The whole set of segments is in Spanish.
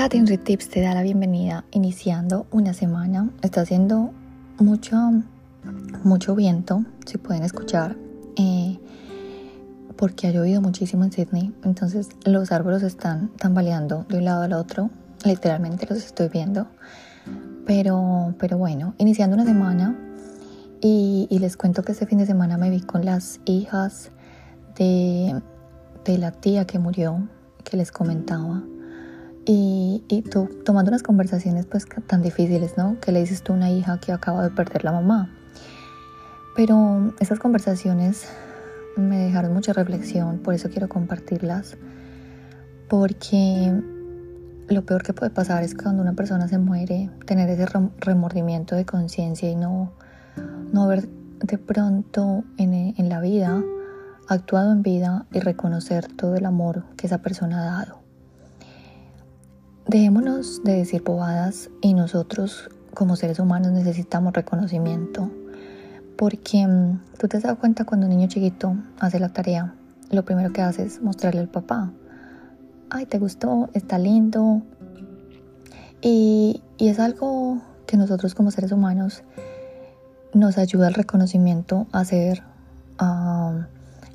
Tati Tips te da la bienvenida iniciando una semana. Está haciendo mucho, mucho viento, si pueden escuchar, eh, porque ha llovido muchísimo en Sydney. Entonces los árboles están tambaleando de un lado al otro. Literalmente los estoy viendo. Pero, pero bueno, iniciando una semana y, les cuento que este fin de semana me vi con las hijas de, de la tía que murió, que les comentaba y, tú tomando unas conversaciones pues tan difíciles, ¿no? Que le dices tú a una hija que acaba de perder la mamá. Pero esas conversaciones me dejaron mucha reflexión, por eso quiero compartirlas, porque lo peor que puede pasar es cuando una persona se muere, tener ese remordimiento de conciencia y no, no haber de pronto en la vida actuado en vida y reconocer todo el amor que esa persona ha dado. Dejémonos de decir bobadas y nosotros como seres humanos necesitamos reconocimiento. Porque mm, tú te has dado cuenta cuando un niño chiquito hace la tarea, lo primero que hace es mostrarle al papá. Ay, te gustó, está lindo. Y, es algo que nosotros como seres humanos nos ayuda al reconocimiento a hacer, a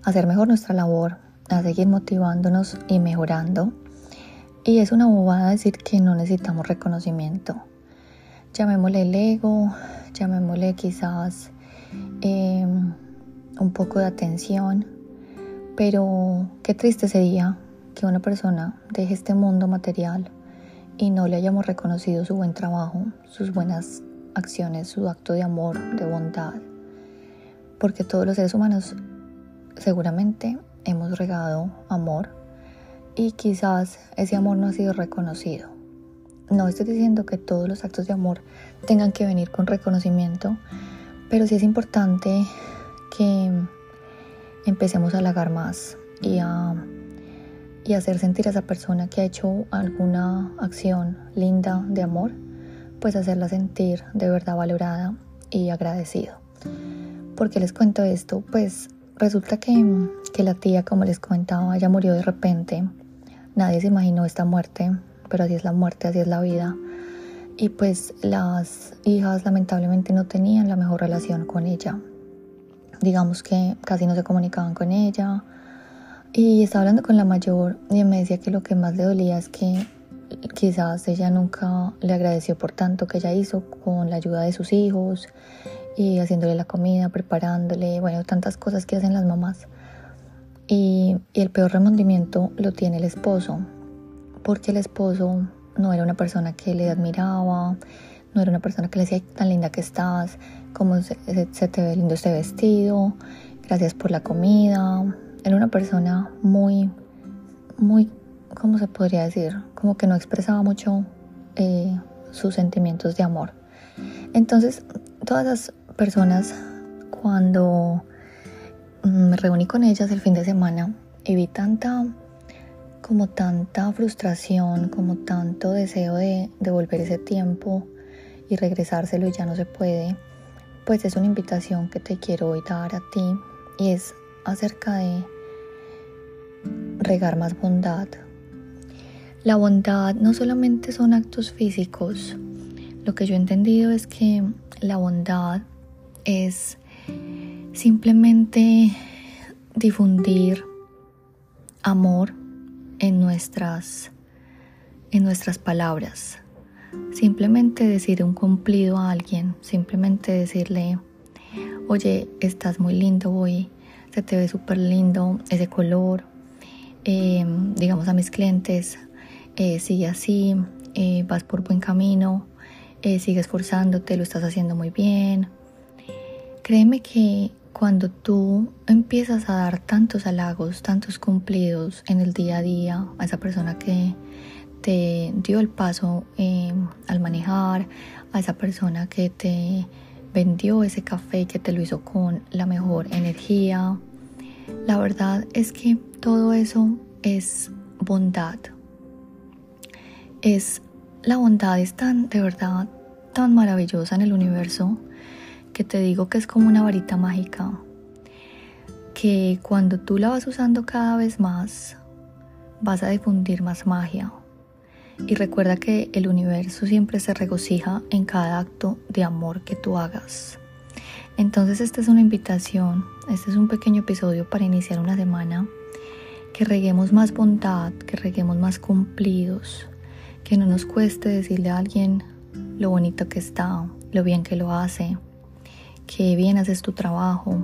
hacer mejor nuestra labor, a seguir motivándonos y mejorando. Y es una bobada decir que no necesitamos reconocimiento. Llamémosle el ego, llamémosle quizás em, un poco de atención, pero qué triste sería que una persona deje este mundo material y no le hayamos reconocido su buen trabajo, sus buenas acciones, su acto de amor, de bondad. Porque todos los seres humanos seguramente hemos regado amor y quizás ese amor no ha sido reconocido. No estoy diciendo que todos los actos de amor tengan que venir con reconocimiento, pero sí es importante que empecemos a halagar más y a, y hacer sentir a esa persona que ha hecho alguna acción linda de amor, pues hacerla sentir de verdad valorada y agradecido. porque les cuento esto? Pues resulta que, que la tía, como les comentaba, ya murió de repente Nadie se imaginó esta muerte, pero así es la muerte, así es la vida. Y pues las hijas lamentablemente no tenían la mejor relación con ella. Digamos que casi no se comunicaban con ella. Y estaba hablando con la mayor y me decía que lo que más le dolía es que quizás ella nunca le agradeció por tanto que ella hizo con la ayuda de sus hijos y haciéndole la comida, preparándole, bueno, tantas cosas que hacen las mamás. Y, el peor remordimiento lo tiene el esposo, porque el esposo no era una persona que le admiraba, no era una persona que le decía tan linda que estás, cómo se, te ve lindo este vestido, gracias por la comida. Era una persona muy, muy, ¿cómo se podría decir? Como que no expresaba mucho eh, sus sentimientos de amor. Entonces, todas las personas cuando reuní con ellas el fin de semana y vi tanta, como tanta frustración, como tanto deseo de devolver ese tiempo y regresárselo y ya no se puede, pues es una invitación que te quiero hoy dar a ti y es acerca de regar más bondad. La bondad no solamente son actos físicos, lo que yo he entendido es que la bondad es Simplemente difundir amor en nuestras, en nuestras palabras. Simplemente decir un cumplido a alguien, simplemente decirle, oye, estás muy lindo hoy, se te ve súper lindo ese color. Em, digamos a mis clientes, eh, sigue así, eh, vas por buen camino, eh, sigue esforzándote, lo estás haciendo muy bien. Créeme que cuando tú empiezas a dar tantos halagos, tantos cumplidos en el día a día a esa persona que te dio el paso eh, al manejar, a esa persona que te vendió ese café que te lo hizo con la mejor energía, la verdad es que todo eso es bondad. Es la bondad es tan de verdad tan maravillosa en el universo que te digo que es como una varita mágica, que cuando tú la vas usando cada vez más, vas a difundir más magia. Y recuerda que el universo siempre se regocija en cada acto de amor que tú hagas. Entonces esta es una invitación, este es un pequeño episodio para iniciar una semana, que reguemos más bondad, que reguemos más cumplidos, que no nos cueste decirle a alguien lo bonito que está, lo bien que lo hace, que bien haces tu trabajo.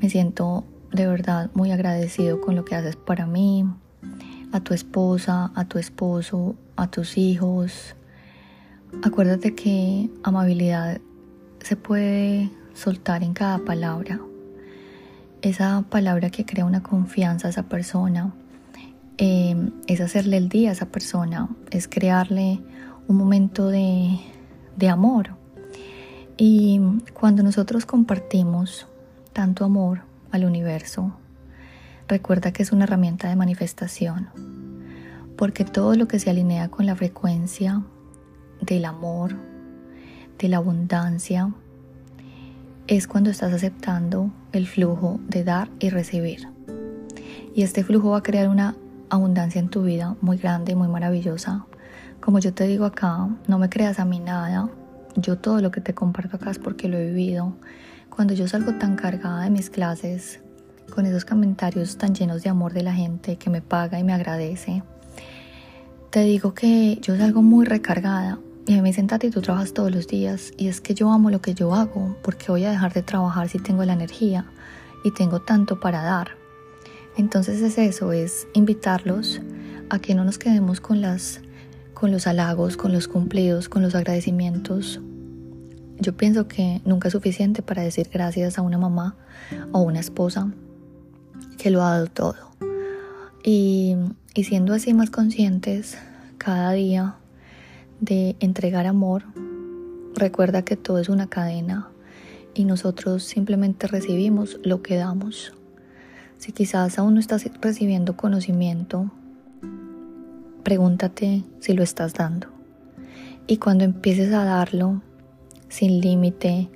Me siento de verdad muy agradecido con lo que haces para mí, a tu esposa, a tu esposo, a tus hijos. Acuérdate que amabilidad se puede soltar en cada palabra. Esa palabra que crea una confianza a esa persona, em, es hacerle el día a esa persona, es crearle un momento de, de amor. Y cuando nosotros compartimos tanto amor al universo, recuerda que es una herramienta de manifestación, porque todo lo que se alinea con la frecuencia del amor, de la abundancia, es cuando estás aceptando el flujo de dar y recibir. Y este flujo va a crear una abundancia en tu vida muy grande y muy maravillosa. Como yo te digo acá, no me creas a mí nada. Yo todo lo que te comparto acá es porque lo he vivido. Cuando yo salgo tan cargada de mis clases, con esos comentarios tan llenos de amor de la gente que me paga y me agradece, te digo que yo salgo muy recargada y me dicen, Tati, tú trabajas todos los días y es que yo amo lo que yo hago, porque voy a dejar de trabajar si tengo la energía y tengo tanto para dar. Entonces es eso, es invitarlos a que no nos quedemos con las con los halagos, con los cumplidos, con los agradecimientos. Yo pienso que nunca es suficiente para decir gracias a una mamá o una esposa que lo ha dado todo. Y, y siendo así más conscientes cada día de entregar amor, recuerda que todo es una cadena y nosotros simplemente recibimos lo que damos. Si quizás aún no estás recibiendo conocimiento, pregúntate si lo estás dando. Y cuando empieces a darlo sin límite,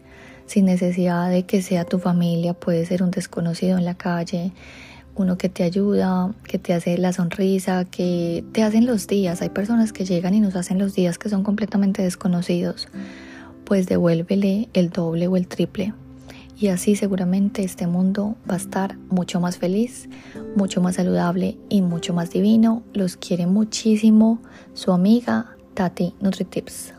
sin necesidad de que sea tu familia, puede ser un desconocido en la calle, uno que te ayuda, que te hace la sonrisa, que te hacen los días. Hay personas que llegan y nos hacen los días que son completamente desconocidos. Pues devuélvele el doble o el triple. Y así seguramente este mundo va a estar mucho más feliz, mucho más saludable y mucho más divino. Los quiere muchísimo su amiga Tati NutriTips.